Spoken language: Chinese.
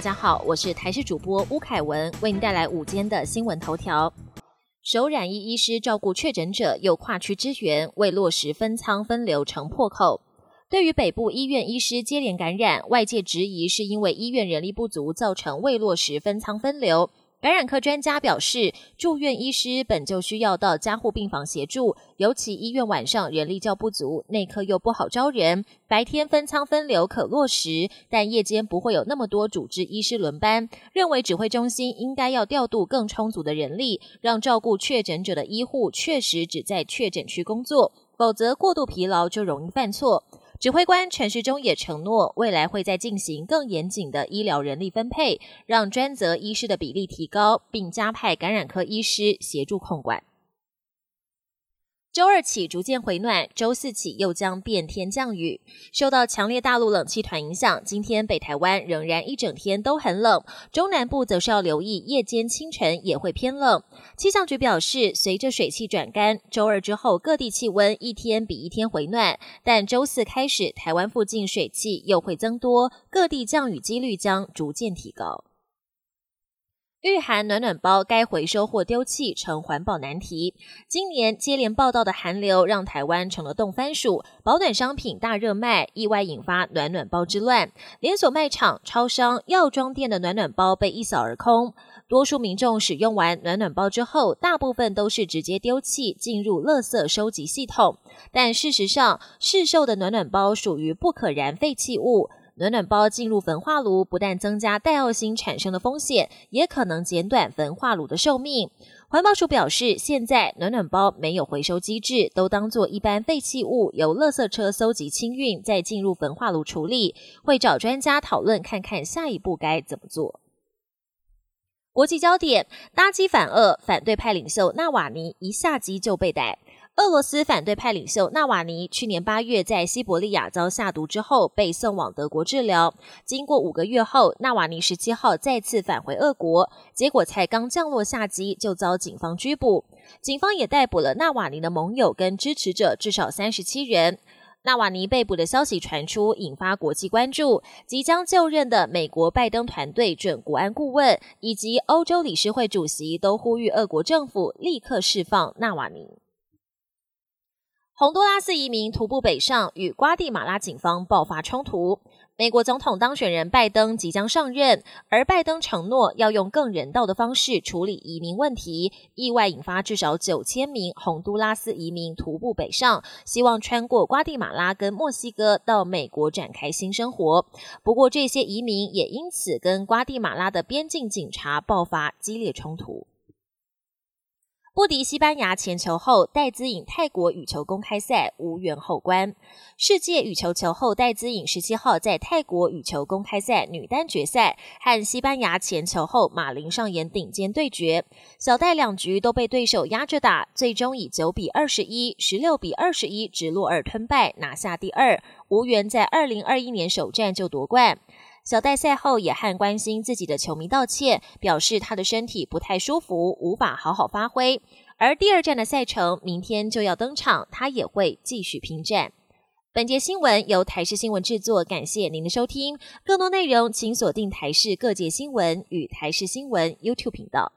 大家好，我是台视主播巫凯文，为您带来午间的新闻头条。首染疫医师照顾确诊者，又跨区支援，未落实分仓分流成破口。对于北部医院医师接连感染，外界质疑是因为医院人力不足，造成未落实分仓分流。感染科专家表示，住院医师本就需要到加护病房协助，尤其医院晚上人力较不足，内科又不好招人。白天分仓分流可落实，但夜间不会有那么多主治医师轮班。认为指挥中心应该要调度更充足的人力，让照顾确诊者的医护确实只在确诊区工作，否则过度疲劳就容易犯错。指挥官陈时中也承诺，未来会再进行更严谨的医疗人力分配，让专责医师的比例提高，并加派感染科医师协助控管。周二起逐渐回暖，周四起又将变天降雨。受到强烈大陆冷气团影响，今天北台湾仍然一整天都很冷，中南部则是要留意夜间、清晨也会偏冷。气象局表示，随着水汽转干，周二之后各地气温一天比一天回暖，但周四开始台湾附近水汽又会增多，各地降雨几率将逐渐提高。御寒暖暖包该回收或丢弃成环保难题。今年接连报道的寒流，让台湾成了冻番薯，保暖商品大热卖，意外引发暖暖包之乱。连锁卖场、超商、药妆店的暖暖包被一扫而空。多数民众使用完暖暖包之后，大部分都是直接丢弃，进入垃圾收集系统。但事实上，市售的暖暖包属于不可燃废弃物。暖暖包进入焚化炉，不但增加戴奥辛产生的风险，也可能减短焚化炉的寿命。环保署表示，现在暖暖包没有回收机制，都当做一般废弃物，由垃圾车搜集清运，再进入焚化炉处理。会找专家讨论，看看下一步该怎么做。国际焦点：搭机反俄，反对派领袖纳瓦尼一下机就被逮。俄罗斯反对派领袖纳瓦尼去年八月在西伯利亚遭下毒之后，被送往德国治疗。经过五个月后，纳瓦尼十七号再次返回俄国，结果才刚降落下机就遭警方拘捕。警方也逮捕了纳瓦尼的盟友跟支持者，至少三十七人。纳瓦尼被捕的消息传出，引发国际关注。即将就任的美国拜登团队准国安顾问以及欧洲理事会主席都呼吁俄国政府立刻释放纳瓦尼。洪都拉斯移民徒步北上，与瓜地马拉警方爆发冲突。美国总统当选人拜登即将上任，而拜登承诺要用更人道的方式处理移民问题，意外引发至少九千名洪都拉斯移民徒步北上，希望穿过瓜地马拉跟墨西哥到美国展开新生活。不过，这些移民也因此跟瓜地马拉的边境警察爆发激烈冲突。不敌西班牙前球后，戴资颖泰国羽球公开赛无缘后关。世界羽球球后戴资颖十七号在泰国羽球公开赛女单决赛和西班牙前球后马林上演顶尖对决，小戴两局都被对手压着打，最终以九比二十一、十六比二十一直落二吞败，拿下第二，无缘在二零二一年首战就夺冠。小戴赛后也和关心自己的球迷道歉，表示他的身体不太舒服，无法好好发挥。而第二站的赛程明天就要登场，他也会继续拼战。本节新闻由台视新闻制作，感谢您的收听。更多内容请锁定台视各界新闻与台视新闻 YouTube 频道。